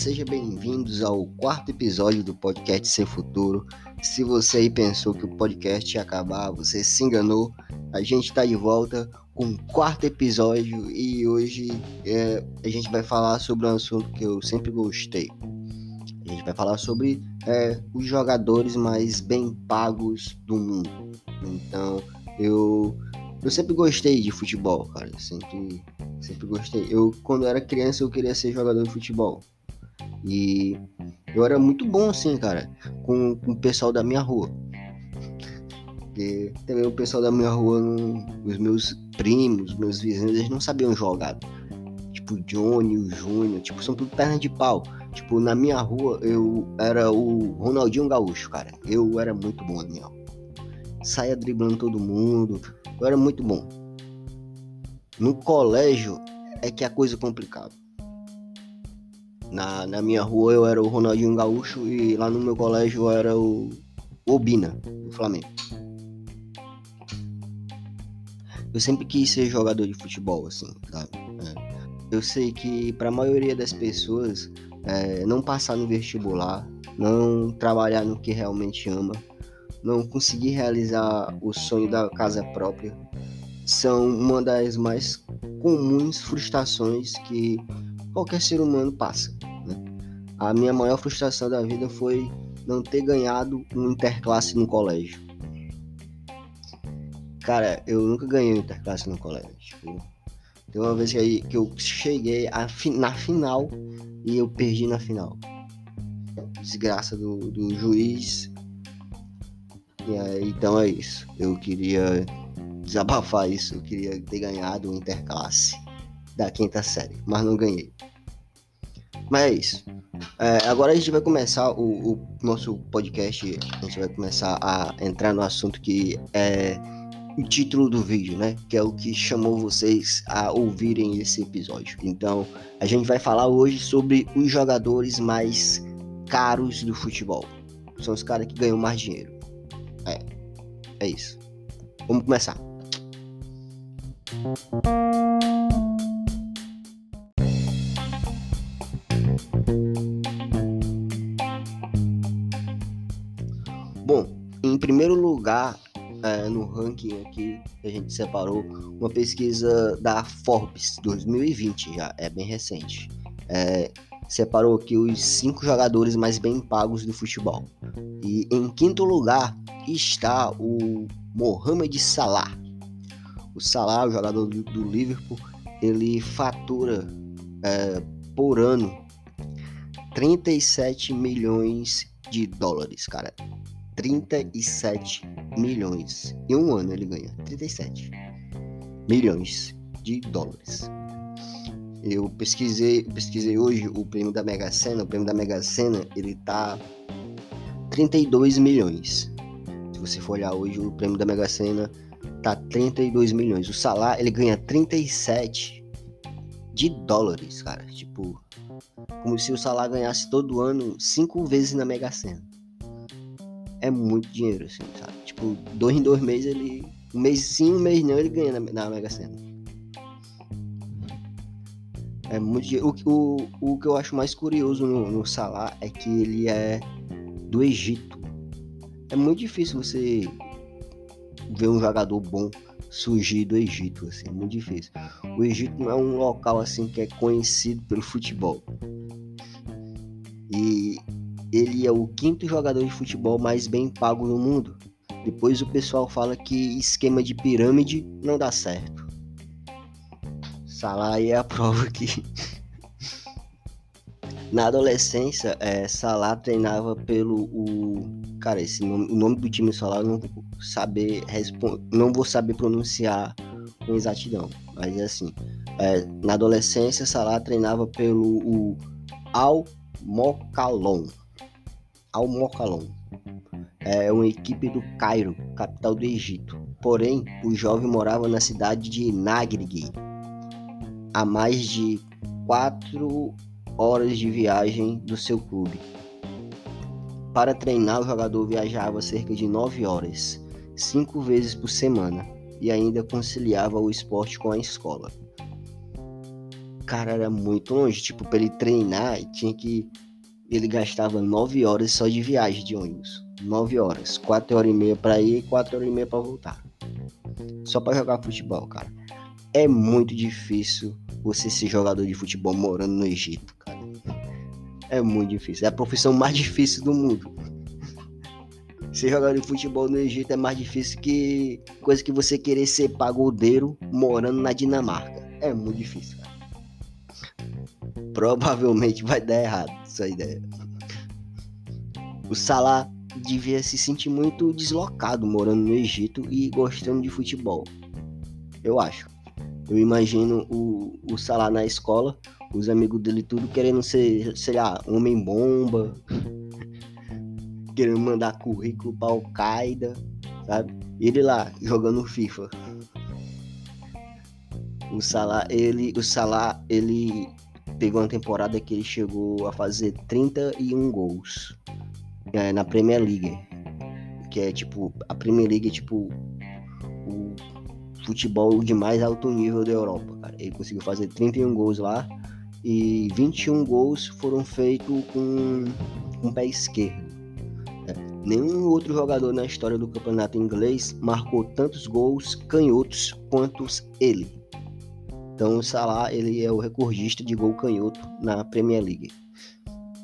sejam bem-vindos ao quarto episódio do podcast Sem Futuro. Se você aí pensou que o podcast ia acabar, você se enganou. A gente está de volta com o quarto episódio e hoje é, a gente vai falar sobre um assunto que eu sempre gostei. A gente vai falar sobre é, os jogadores mais bem pagos do mundo. Então, eu eu sempre gostei de futebol, cara. Sempre, sempre gostei. Eu, quando era criança, eu queria ser jogador de futebol. E eu era muito bom, assim, cara, com, com o pessoal da minha rua. Porque também o pessoal da minha rua, não, os meus primos, meus vizinhos, eles não sabiam jogar. Tipo, o Johnny, o Júnior, tipo, são tudo perna de pau. Tipo, na minha rua, eu era o Ronaldinho Gaúcho, cara. Eu era muito bom rua. Saia driblando todo mundo, eu era muito bom. No colégio é que a coisa complicava. Na, na minha rua eu era o Ronaldinho Gaúcho e lá no meu colégio eu era o Obina, do Flamengo. Eu sempre quis ser jogador de futebol, assim, sabe? É. Eu sei que para a maioria das pessoas é, não passar no vestibular, não trabalhar no que realmente ama, não conseguir realizar o sonho da casa própria são uma das mais comuns frustrações que qualquer ser humano passa. Né? A minha maior frustração da vida foi não ter ganhado um interclasse no colégio. Cara, eu nunca ganhei um interclasse no colégio. Tem uma vez que eu cheguei na final e eu perdi na final. Desgraça do, do juiz então é isso. Eu queria desabafar isso. Eu queria ter ganhado o Interclasse da quinta série, mas não ganhei. Mas é isso. É, agora a gente vai começar o, o, nosso podcast. A gente vai começar a entrar no assunto que é o título do vídeo, né? Que é o que chamou vocês a ouvirem esse episódio. Então, a gente vai falar hoje sobre os jogadores mais caros do futebol. São os caras que ganham mais dinheiro. É. É isso. Vamos começar. Bom, em primeiro lugar, é, no ranking aqui, a gente separou uma pesquisa da Forbes 2020, já é bem recente. É, separou aqui os cinco jogadores mais bem pagos do futebol. E em quinto lugar está o Mohamed Salah. O Salah, o jogador do, do Liverpool, ele fatura é, por ano 37 milhões de dólares, cara. 37 milhões. Em um ano ele ganha 37 milhões de dólares. Eu pesquisei, pesquisei hoje o prêmio da Mega Sena. O prêmio da Mega Sena ele tá 32 milhões. Se você for olhar hoje o prêmio da Mega Sena tá 32 milhões. O salário ele ganha 37 de dólares, cara. Tipo, como se o salário ganhasse todo ano cinco vezes na Mega Sena. É muito dinheiro, assim, sabe? Tipo, dois em dois meses ele. Um mês sim, um mês não, ele ganha na, na Mega Sena. É muito dinheiro. O, o, o que eu acho mais curioso no, no Salah é que ele é do Egito é muito difícil você ver um jogador bom surgir do Egito, assim, é muito difícil. O Egito não é um local assim que é conhecido pelo futebol. E ele é o quinto jogador de futebol mais bem pago no mundo. Depois o pessoal fala que esquema de pirâmide não dá certo. Salah é a prova que na adolescência, é, Salah treinava pelo o cara, esse nome, o nome do time Salah eu não vou saber não vou saber pronunciar com exatidão, mas é assim. É, na adolescência, Salah treinava pelo o Al Mokalon. Al Mokalon. É uma equipe do Cairo, capital do Egito. Porém, o jovem morava na cidade de Nagrigi, a mais de quatro horas de viagem do seu clube. Para treinar, o jogador viajava cerca de 9 horas, 5 vezes por semana, e ainda conciliava o esporte com a escola. cara era muito longe. Tipo, pra ele treinar, tinha que. Ele gastava nove horas só de viagem de ônibus. Nove horas. Quatro horas e meia pra ir e quatro horas e meia pra voltar. Só pra jogar futebol, cara. É muito difícil você ser jogador de futebol morando no Egito, cara. É muito difícil. É a profissão mais difícil do mundo. Ser jogador de futebol no Egito é mais difícil que coisa que você querer ser pagodeiro morando na Dinamarca. É muito difícil, cara. Provavelmente vai dar errado essa ideia. O Salah devia se sentir muito deslocado morando no Egito e gostando de futebol. Eu acho. Eu imagino o, o Salah na escola, os amigos dele tudo querendo ser, sei lá, homem-bomba, querendo mandar currículo pra Al-Qaeda, sabe? Ele lá, jogando FIFA. O Salah, ele, o Salah, ele pegou uma temporada que ele chegou a fazer 31 gols é, na Premier League. Que é tipo, a Premier League é tipo o futebol de mais alto nível da Europa, cara. Ele conseguiu fazer 31 gols lá e 21 gols foram feitos com, o pé esquerdo. É. Nenhum outro jogador na história do campeonato inglês marcou tantos gols canhotos quanto ele. Então o Salah ele é o recordista de gol canhoto na Premier League.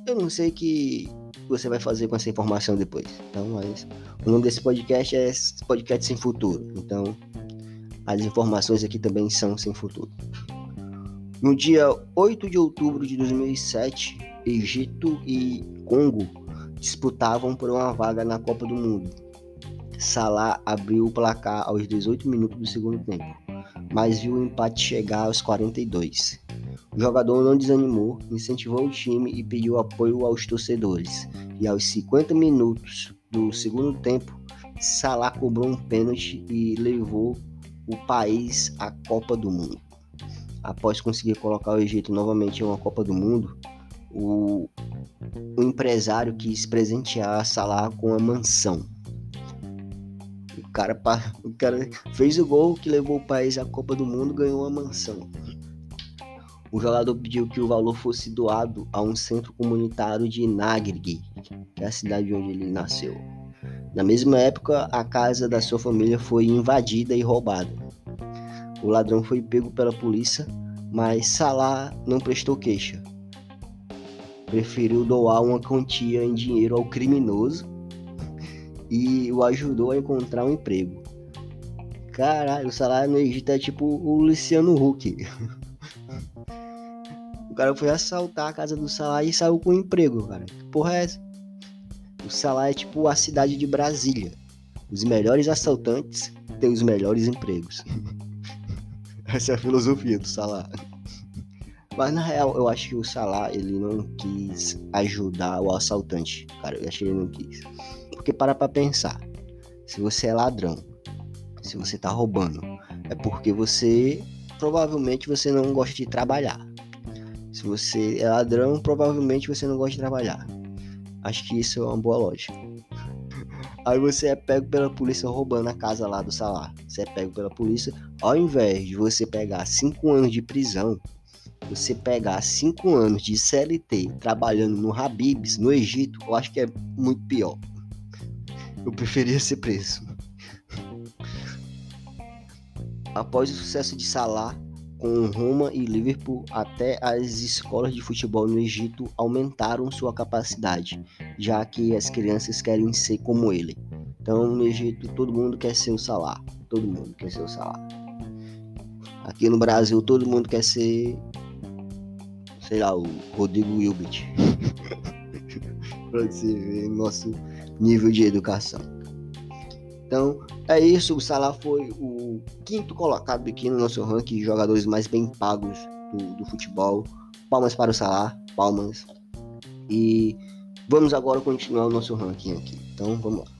Eu não sei que você vai fazer com essa informação depois. Então, mas o nome desse podcast é Podcast Sem Futuro. Então, as informações aqui também são sem futuro. No dia 8 de outubro de 2007, Egito e Congo disputavam por uma vaga na Copa do Mundo. Salah abriu o placar aos 18 minutos do segundo tempo, mas viu o empate chegar aos 42. O jogador não desanimou, incentivou o time e pediu apoio aos torcedores. E aos 50 minutos do segundo tempo, Salah cobrou um pênalti e levou o país à Copa do Mundo após conseguir colocar o Egito novamente em uma Copa do Mundo, o, o empresário quis presentear Salah com a mansão. Cara, o cara fez o gol que levou o país à Copa do Mundo ganhou uma mansão. O jogador pediu que o valor fosse doado a um centro comunitário de Nagreg, que é a cidade onde ele nasceu. Na mesma época, a casa da sua família foi invadida e roubada. O ladrão foi pego pela polícia, mas Salah não prestou queixa. Preferiu doar uma quantia em dinheiro ao criminoso e o ajudou a encontrar um emprego. Caralho, o Salah no Egito é tipo o Luciano Huck. o cara foi assaltar a casa do Salah e saiu com um emprego, cara. Que porra é essa? O Salah é tipo a cidade de Brasília. Os melhores assaltantes têm os melhores empregos. Essa é a filosofia do Salah. Mas na real, eu acho que o Salah ele não quis ajudar o assaltante. Cara, eu acho que ele não quis. Porque para pra pensar. Se você é ladrão, se você tá roubando, é porque você provavelmente você não gosta de trabalhar. Se você é ladrão, provavelmente você não gosta de trabalhar. Acho que isso é uma boa lógica. Aí você é pego pela polícia roubando a casa lá do Salah. Você é pego pela polícia. Ao invés de você pegar 5 anos de prisão, você pegar 5 anos de CLT trabalhando no Habibs, no Egito, eu acho que é muito pior. Eu preferia ser preso. Após o sucesso de Salah, com Roma e Liverpool, até as escolas de futebol no Egito aumentaram sua capacidade, já que as crianças querem ser como ele. Então, no Egito, todo mundo quer ser o Salah. Todo mundo quer ser o Salah. Aqui no Brasil, todo mundo quer ser, sei lá, o Rodrigo Wilbert. para você ver nosso nível de educação. Então, é isso. O Salah foi o quinto colocado aqui no nosso ranking de jogadores mais bem pagos do, do futebol. Palmas para o Salah, palmas. E vamos agora continuar o nosso ranking aqui. Então, vamos lá.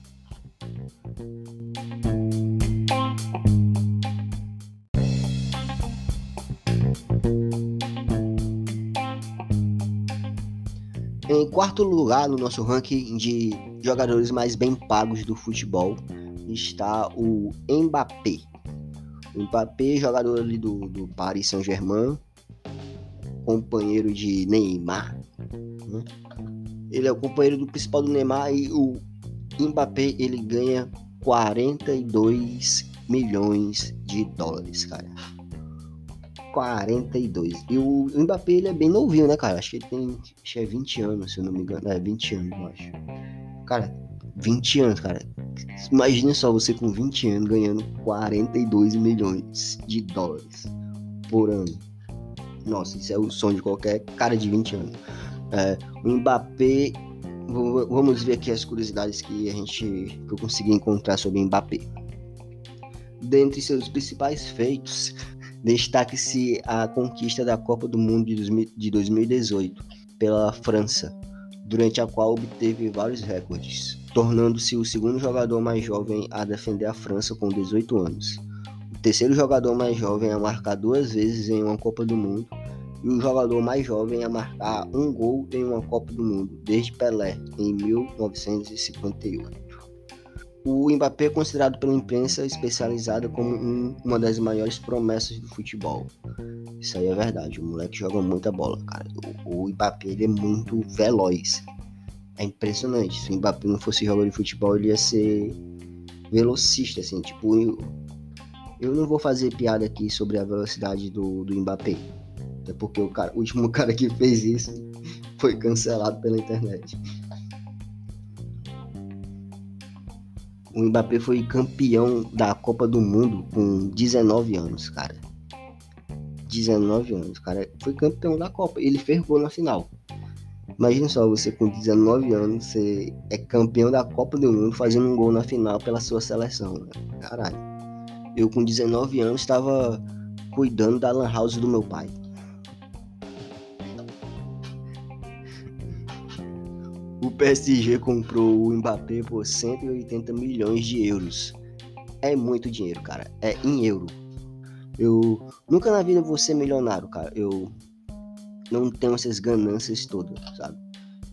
Em quarto lugar no nosso ranking de jogadores mais bem pagos do futebol, está o Mbappé. O Mbappé, jogador ali do, do Paris Saint-Germain, companheiro de Neymar. Né? Ele é o companheiro do principal do Neymar e o Mbappé ele ganha 42 milhões de dólares, cara. 42. E o Mbappé ele é bem novinho, né, cara? Acho que ele tem acho que é 20 anos, se eu não me engano. É 20 anos, eu acho. Cara, 20 anos, cara. Imagina só você com 20 anos ganhando 42 milhões de dólares por ano. Nossa, isso é o sonho de qualquer cara de 20 anos. É, o Mbappé. Vamos ver aqui as curiosidades que a gente que eu consegui encontrar sobre o Mbappé. Dentre seus principais feitos, destaque-se a conquista da Copa do Mundo de 2018 pela França, durante a qual obteve vários recordes, tornando-se o segundo jogador mais jovem a defender a França com 18 anos, o terceiro jogador mais jovem a marcar duas vezes em uma Copa do Mundo e o jogador mais jovem a marcar um gol em uma Copa do Mundo, desde Pelé, em 1958. O Mbappé é considerado pela imprensa especializada como um, uma das maiores promessas do futebol. Isso aí é verdade, o moleque joga muita bola, cara. O, o Mbappé ele é muito veloz. É impressionante. Se o Mbappé não fosse jogador de futebol, ele ia ser velocista, assim, tipo. Eu, eu não vou fazer piada aqui sobre a velocidade do, do Mbappé. Até porque o, cara, o último cara que fez isso foi cancelado pela internet. O Mbappé foi campeão da Copa do Mundo com 19 anos, cara. 19 anos, cara. Foi campeão da Copa. Ele fez gol na final. Imagina só, você com 19 anos, você é campeão da Copa do Mundo fazendo um gol na final pela sua seleção. Né? Caralho. Eu com 19 anos estava cuidando da lan house do meu pai. O PSG comprou o Mbappé por 180 milhões de euros. É muito dinheiro, cara. É em euro. Eu nunca na vida vou ser milionário, cara. Eu não tenho essas ganâncias todas, sabe?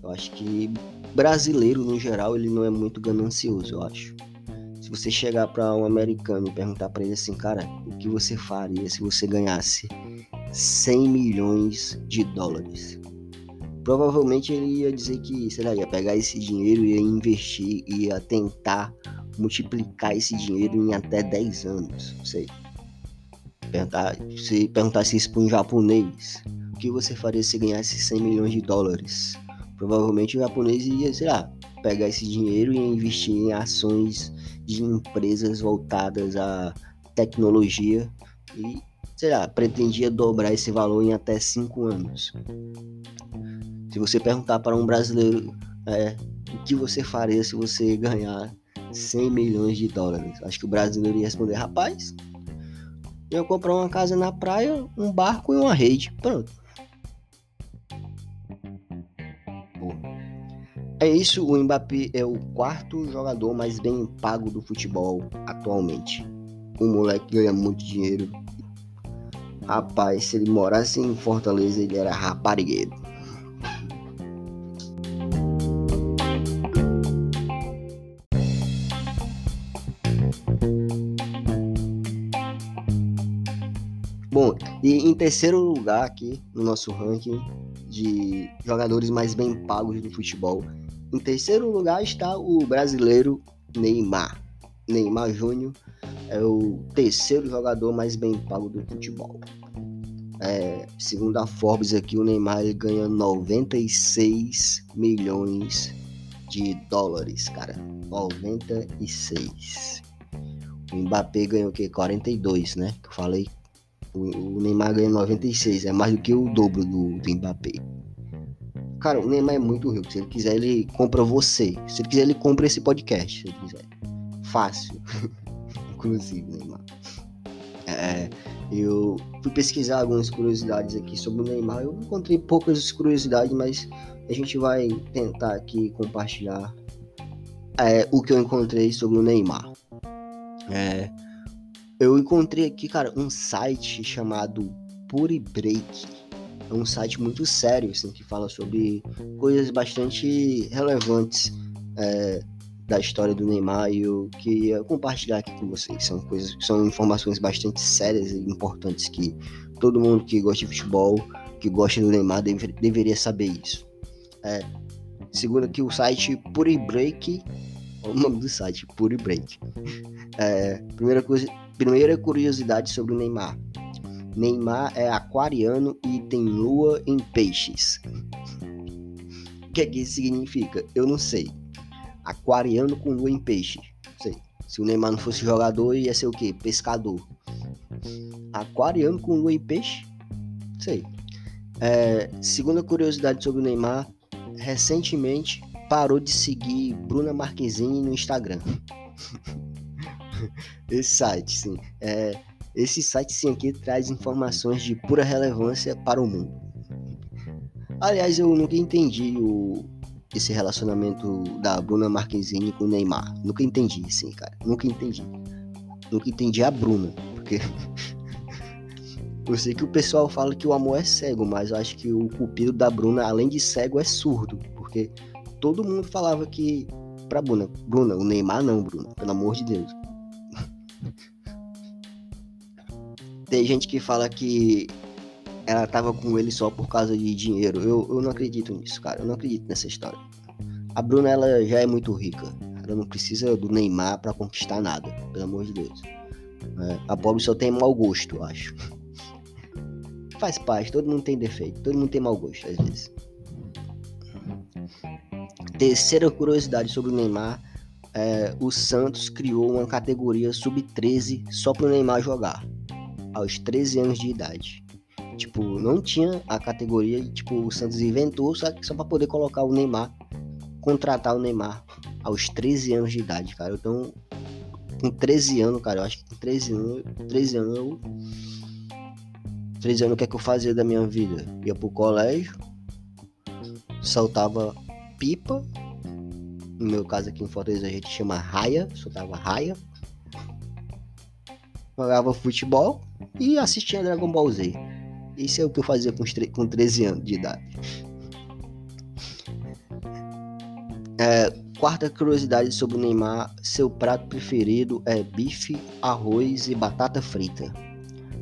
Eu acho que brasileiro no geral ele não é muito ganancioso, eu acho. Se você chegar para um americano e perguntar para ele assim, cara, o que você faria se você ganhasse 100 milhões de dólares? Provavelmente ele ia dizer que, sei lá, ia pegar esse dinheiro, ia investir, ia tentar multiplicar esse dinheiro em até 10 anos, não sei. Perguntar, se perguntasse isso para um japonês, o que você faria se ganhasse 100 milhões de dólares? Provavelmente o japonês ia, sei lá, pegar esse dinheiro e investir em ações de empresas voltadas à tecnologia e, sei lá, pretendia dobrar esse valor em até 5 anos. Se você perguntar para um brasileiro é, o que você faria se você ganhar 100 milhões de dólares, acho que o brasileiro ia responder: rapaz, eu comprar uma casa na praia, um barco e uma rede. Pronto. É isso, o Mbappé é o quarto jogador mais bem pago do futebol atualmente. O moleque ganha muito dinheiro. Rapaz, se ele morasse em Fortaleza, ele era raparigueiro. Bom, e em terceiro lugar aqui no nosso ranking de jogadores mais bem pagos do futebol, em terceiro lugar está o brasileiro Neymar. Neymar Júnior é o terceiro jogador mais bem pago do futebol. É, segundo a Forbes aqui, o Neymar ele ganha 96 milhões de dólares, cara. 96. O Mbappé ganhou o quê? 42, né? Que eu falei o, Neymar ganha 96, é mais do que o dobro do, do Mbappé. Cara, o Neymar é muito rico. Se ele quiser, ele compra você. Se ele quiser, ele compra esse podcast. Se ele quiser. Fácil. Inclusive, Neymar. É, eu fui pesquisar algumas curiosidades aqui sobre o Neymar. Eu encontrei poucas curiosidades, mas a gente vai tentar aqui compartilhar é, o que eu encontrei sobre o Neymar. É, eu encontrei aqui, cara, um site chamado Puri Break. É um site muito sério, assim, que fala sobre coisas bastante relevantes é, da história do Neymar e eu queria compartilhar aqui com vocês. São coisas, são informações bastante sérias e importantes que todo mundo que gosta de futebol que gosta do Neymar deve, deveria saber isso. É, segundo aqui o site Puri Break, o nome do site, Puri Break. É, primeira, coisa, primeira curiosidade sobre o Neymar. Neymar é aquariano e tem lua em peixes. O que, é que isso significa? Eu não sei. Aquariano com lua em peixe. Sei. Se o Neymar não fosse jogador, ia ser o quê? Pescador. Aquariano com lua em peixe? Sei. É, segunda curiosidade sobre o Neymar, recentemente parou de seguir Bruna Marquezine no Instagram. esse site, sim. É, esse site sim aqui traz informações de pura relevância para o mundo. Aliás, eu nunca entendi o, esse relacionamento da Bruna Marquezine com o Neymar. Nunca entendi, assim, cara. Nunca entendi. Nunca entendi a Bruna, porque eu sei que o pessoal fala que o amor é cego, mas eu acho que o cupido da Bruna, além de cego, é surdo, porque todo mundo falava que pra Bruna, Bruna, o Neymar não, Bruna, pelo amor de Deus. Tem gente que fala que ela tava com ele só por causa de dinheiro. Eu, eu não acredito nisso, cara. Eu não acredito nessa história. A Bruna, ela já é muito rica. Ela não precisa do Neymar para conquistar nada, pelo amor de Deus. É, a pobre só tem mau gosto, eu acho. Faz parte, todo mundo tem defeito, todo mundo tem mau gosto às vezes. Terceira curiosidade sobre o Neymar: é, o Santos criou uma categoria sub-13 só para o Neymar jogar, aos 13 anos de idade. Tipo, não tinha a categoria, tipo, o Santos inventou só, só para poder colocar o Neymar, contratar o Neymar aos 13 anos de idade, cara. Então, com 13 anos, cara, eu acho que com 13 anos, 13 anos eu 13 anos o que é que eu fazia da minha vida? Ia pro colégio, soltava pipa. No meu caso aqui em Fortaleza a gente chama raia, soltava raia. Jogava futebol e assistia Dragon Ball Z. Isso é o que eu fazia com, com 13 anos de idade. É, quarta curiosidade sobre o Neymar: seu prato preferido é bife, arroz e batata frita.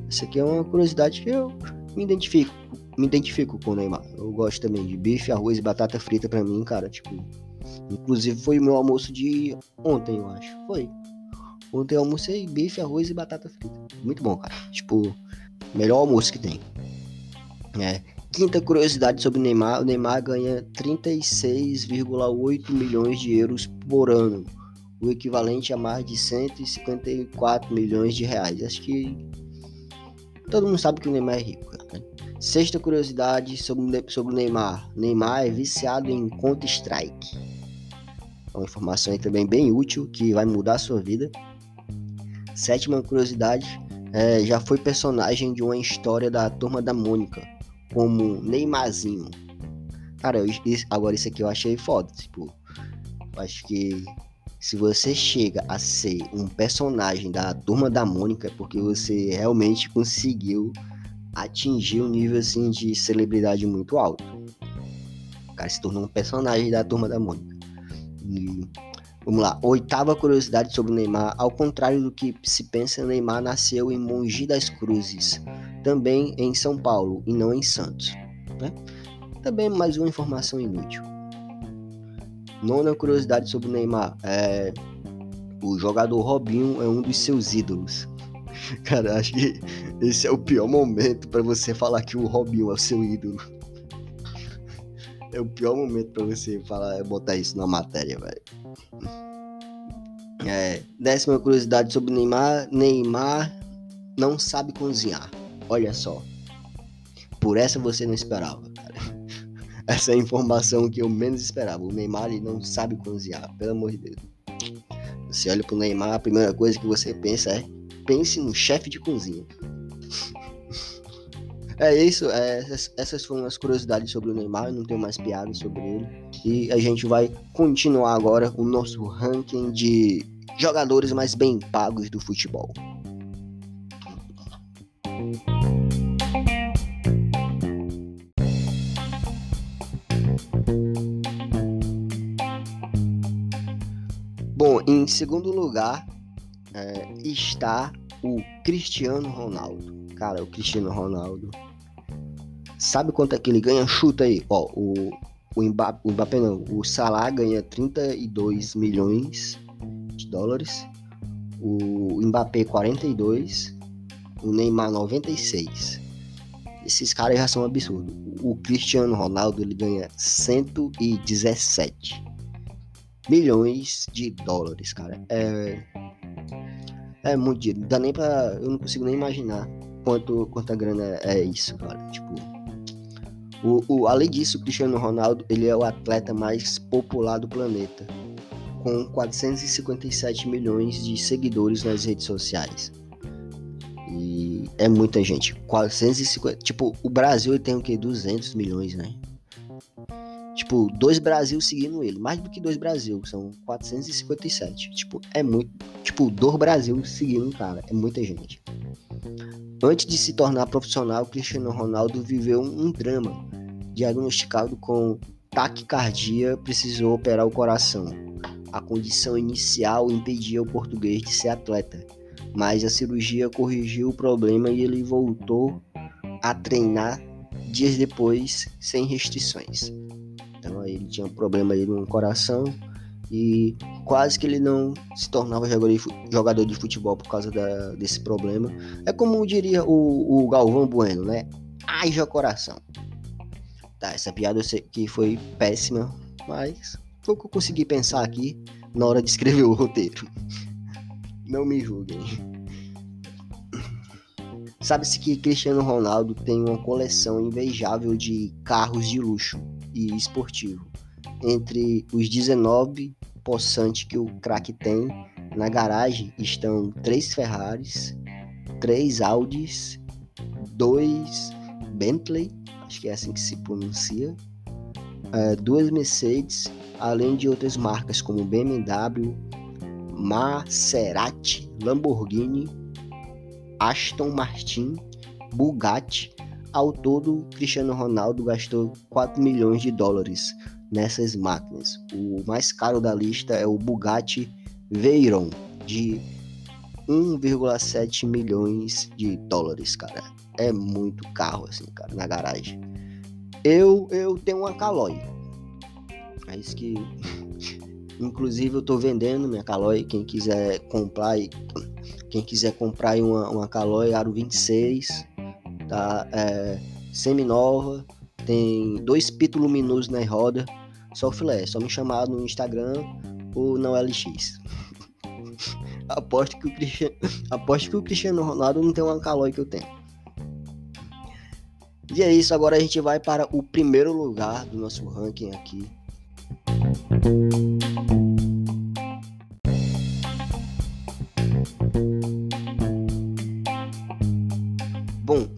Essa aqui é uma curiosidade que eu me identifico, me identifico com o Neymar. Eu gosto também de bife, arroz e batata frita para mim, cara. Tipo, inclusive foi o meu almoço de ontem, eu acho. Foi. Ontem eu almocei bife, arroz e batata frita. Muito bom, cara. Tipo, melhor almoço que tem. É. Quinta curiosidade sobre o Neymar: o Neymar ganha 36,8 milhões de euros por ano, o equivalente a mais de 154 milhões de reais. Acho que todo mundo sabe que o Neymar é rico. Né? Sexta curiosidade sobre, sobre o Neymar: Neymar é viciado em Counter-Strike. É uma informação aí também bem útil que vai mudar a sua vida. Sétima curiosidade: é, já foi personagem de uma história da Turma da Mônica como Neymarzinho. Cara, eu, agora isso aqui eu achei foda. Tipo, acho que se você chega a ser um personagem da Turma da Mônica, é porque você realmente conseguiu atingir um nível assim de celebridade muito alto. O cara se tornou um personagem da Turma da Mônica. Vamos lá, oitava curiosidade sobre o Neymar. Ao contrário do que se pensa, Neymar nasceu em Mongi das Cruzes, também em São Paulo e não em Santos. Né? Também mais uma informação inútil. Nona curiosidade sobre o Neymar. É... O jogador Robinho é um dos seus ídolos. Cara, acho que esse é o pior momento para você falar que o Robinho é o seu ídolo. É o pior momento para você falar, botar isso na matéria, velho. É, décima curiosidade sobre Neymar. Neymar não sabe cozinhar. Olha só. Por essa você não esperava, cara. Essa é a informação que eu menos esperava. O Neymar ele não sabe cozinhar, pelo amor de Deus. Você olha pro Neymar, a primeira coisa que você pensa é pense no chefe de cozinha. É isso, é, essas, foram as curiosidades sobre o Neymar, eu não tenho mais piadas sobre ele. E a gente vai continuar agora o nosso ranking de jogadores mais bem pagos do futebol. Bom, em segundo lugar é, está o Cristiano Ronaldo. Cara, o Cristiano Ronaldo Sabe quanto é que ele ganha? Chuta aí. Ó, o, o, Mbappé, o Mbappé não. O Salah ganha 32 milhões de dólares. O Mbappé 42. O Neymar 96. Esses caras já são absurdos. O Cristiano Ronaldo ele ganha 117 milhões de dólares, cara. É, é muito dinheiro. Não dá nem pra. Eu não consigo nem imaginar quanto, quanta grana é isso, cara. Tipo. O, o, além disso, o Cristiano Ronaldo ele é o atleta mais popular do planeta, com 457 milhões de seguidores nas redes sociais. E é muita gente. 450. Tipo, o Brasil tem o que? 200 milhões, né? Tipo, dois Brasil seguindo ele. Mais do que dois Brasil, são 457. Tipo, é muito. Tipo, dois Brasil seguindo o cara. É muita gente. Antes de se tornar profissional, Cristiano Ronaldo viveu um drama. Diagnosticado com taquicardia, precisou operar o coração. A condição inicial impedia o português de ser atleta, mas a cirurgia corrigiu o problema e ele voltou a treinar dias depois sem restrições. Então ele tinha um problema aí no coração e quase que ele não se tornava jogador de futebol por causa da, desse problema. É como diria o, o Galvão Bueno, né? Haja coração. Tá, essa piada eu sei que foi péssima, mas foi o que eu consegui pensar aqui na hora de escrever o roteiro. Não me julguem. Sabe-se que Cristiano Ronaldo tem uma coleção invejável de carros de luxo e esportivo. Entre os 19 possantes que o craque tem, na garagem estão três Ferraris, três Audis, dois Bentley, acho que é assim que se pronuncia, uh, duas Mercedes, além de outras marcas como BMW, Maserati, Lamborghini, Aston Martin, Bugatti ao todo, Cristiano Ronaldo gastou 4 milhões de dólares nessas máquinas. O mais caro da lista é o Bugatti Veyron, de 1,7 milhões de dólares, cara. É muito carro, assim, cara, na garagem. Eu, eu tenho uma Caloi. É isso que. Inclusive, eu tô vendendo minha Caloi. Quem quiser comprar, quem quiser comprar uma, uma Caloi Aro 26 tá? É, semi-nova, tem dois pitos luminosos na roda, só filé, só me chamar no Instagram ou na LX. aposto, que o Cristiano, aposto que o Cristiano Ronaldo não tem uma calói que eu tenho. E é isso, agora a gente vai para o primeiro lugar do nosso ranking aqui.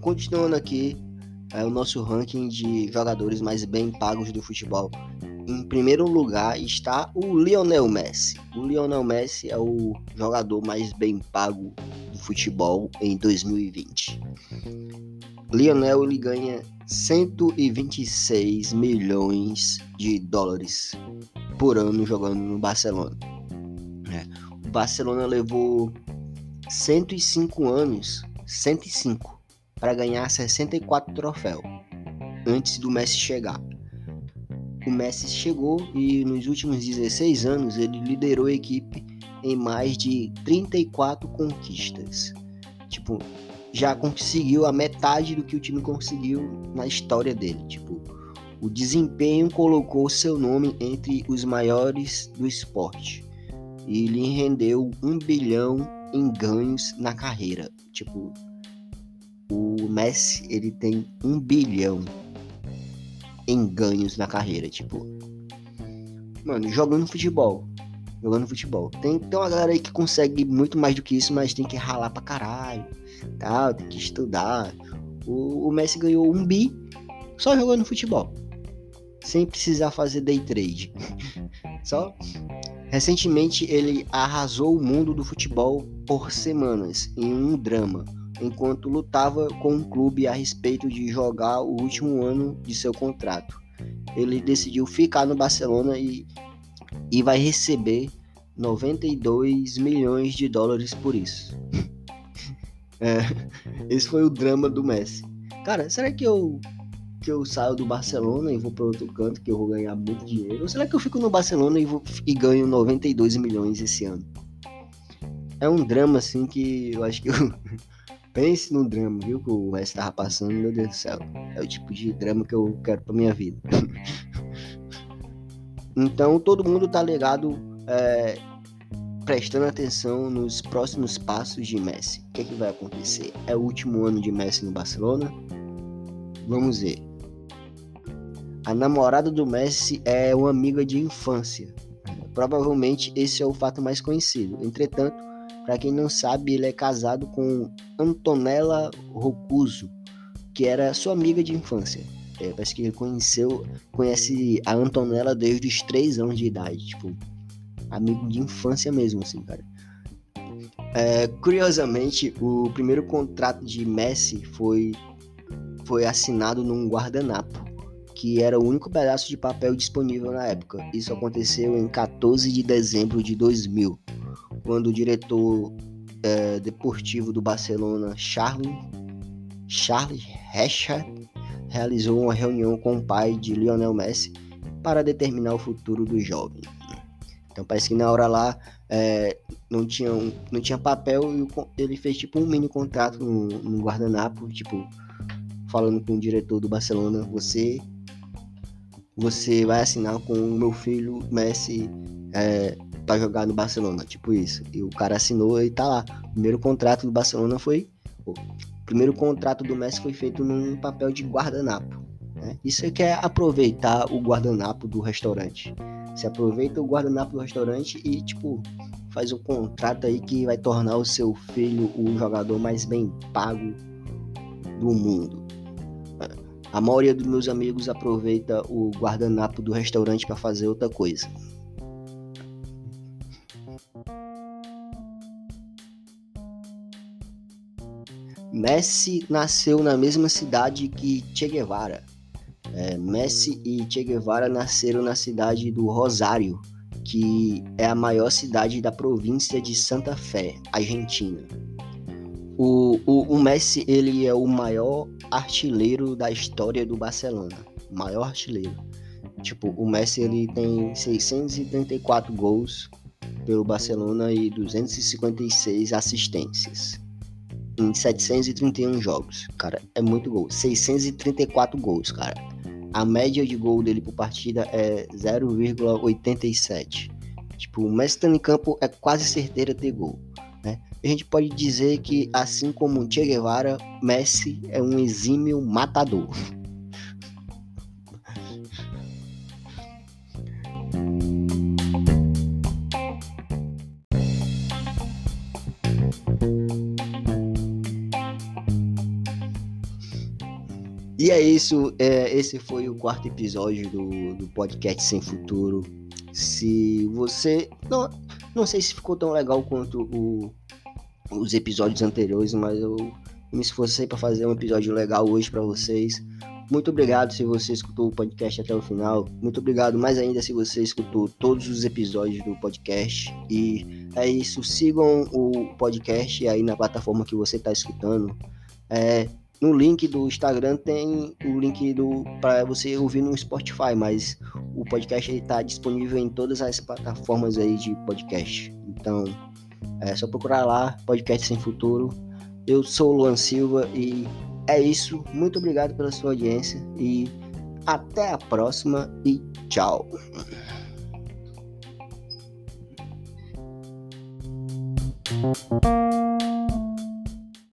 continuando aqui é, o nosso ranking de jogadores mais bem pagos do futebol. Em primeiro lugar está o Lionel Messi. O Lionel Messi é o jogador mais bem pago futebol em 2020. Lionel ele ganha 126 milhões de dólares por ano jogando no Barcelona. É. O Barcelona levou 105 anos, 105 para ganhar 64 troféus antes do Messi chegar. O Messi chegou e nos últimos 16 anos ele liderou a equipe em mais de 34 conquistas. Tipo, já conseguiu a metade do que o time conseguiu na história dele. Tipo, o desempenho colocou seu nome entre os maiores do esporte e lhe rendeu um bilhão em ganhos na carreira. Tipo, o Messi ele tem um bilhão em ganhos na carreira, tipo. Mano, jogando futebol. Jogando futebol. Tem, tem uma galera aí que consegue muito mais do que isso, mas tem que ralar pra caralho. Tal, tem que estudar. O, o Messi ganhou um bi só jogando futebol. Sem precisar fazer day trade. só. Recentemente ele arrasou o mundo do futebol por semanas em um drama enquanto lutava com um clube a respeito de jogar o último ano de seu contrato. Ele decidiu ficar no Barcelona e, e vai receber 92 milhões de dólares por isso. é, esse foi o drama do Messi. Cara, será que eu que eu saio do Barcelona e vou para outro canto que eu vou ganhar muito dinheiro? Ou será que eu fico no Barcelona e, vou, e ganho 92 milhões esse ano? É um drama assim que eu acho que eu. Pense no drama, viu? Que o Messi tava passando, meu Deus do céu. É o tipo de drama que eu quero pra minha vida. então todo mundo tá ligado, é, prestando atenção nos próximos passos de Messi. O que, é que vai acontecer? É o último ano de Messi no Barcelona? Vamos ver. A namorada do Messi é uma amiga de infância. Provavelmente esse é o fato mais conhecido. Entretanto, para quem não sabe, ele é casado com Antonella Rocuso, que era sua amiga de infância. É, parece que ele conheceu, conhece a Antonella desde os 3 anos de idade, tipo, amigo de infância mesmo, assim, cara. É, curiosamente, o primeiro contrato de Messi foi, foi assinado num guardanapo, que era o único pedaço de papel disponível na época. Isso aconteceu em 14 de dezembro de 2000 quando o diretor é, deportivo do Barcelona, Charlie, Charles Recha, realizou uma reunião com o pai de Lionel Messi para determinar o futuro do jovem. Então parece que na hora lá é, não, tinha não tinha papel e ele fez tipo um mini contrato no, no guardanapo, tipo, falando com o diretor do Barcelona, você você vai assinar com o meu filho Messi é, para jogar no Barcelona, tipo isso. E o cara assinou e tá lá. O primeiro contrato do Barcelona foi. O primeiro contrato do Messi foi feito num papel de guardanapo. Né? Isso é que é aproveitar o guardanapo do restaurante. Você aproveita o guardanapo do restaurante e, tipo, faz um contrato aí que vai tornar o seu filho o jogador mais bem pago do mundo. A maioria dos meus amigos aproveita o guardanapo do restaurante para fazer outra coisa. Messi nasceu na mesma cidade que Che Guevara. É, Messi e Che Guevara nasceram na cidade do Rosário, que é a maior cidade da província de Santa Fé, Argentina. O, o, o, Messi ele é o maior artilheiro da história do Barcelona, maior artilheiro. Tipo, o Messi ele tem 634 gols pelo Barcelona e 256 assistências em 731 jogos. Cara, é muito gol. 634 gols, cara. A média de gol dele por partida é 0,87. Tipo, o Messi estando em campo é quase certeira ter gol. Né? A gente pode dizer que, assim como o Che Guevara, Messi é um exímio matador. E é isso, é, esse foi o quarto episódio do, do podcast Sem Futuro. Se você. Não, não sei se ficou tão legal quanto o, os episódios anteriores, mas eu me esforcei para fazer um episódio legal hoje para vocês. Muito obrigado se você escutou o podcast até o final. Muito obrigado mais ainda se você escutou todos os episódios do podcast. E é isso. Sigam o podcast aí na plataforma que você está escutando. É, no link do Instagram tem o link do para você ouvir no Spotify, mas o podcast está disponível em todas as plataformas aí de podcast. Então é só procurar lá, podcast sem futuro. Eu sou o Luan Silva e é isso. Muito obrigado pela sua audiência e até a próxima e tchau. Música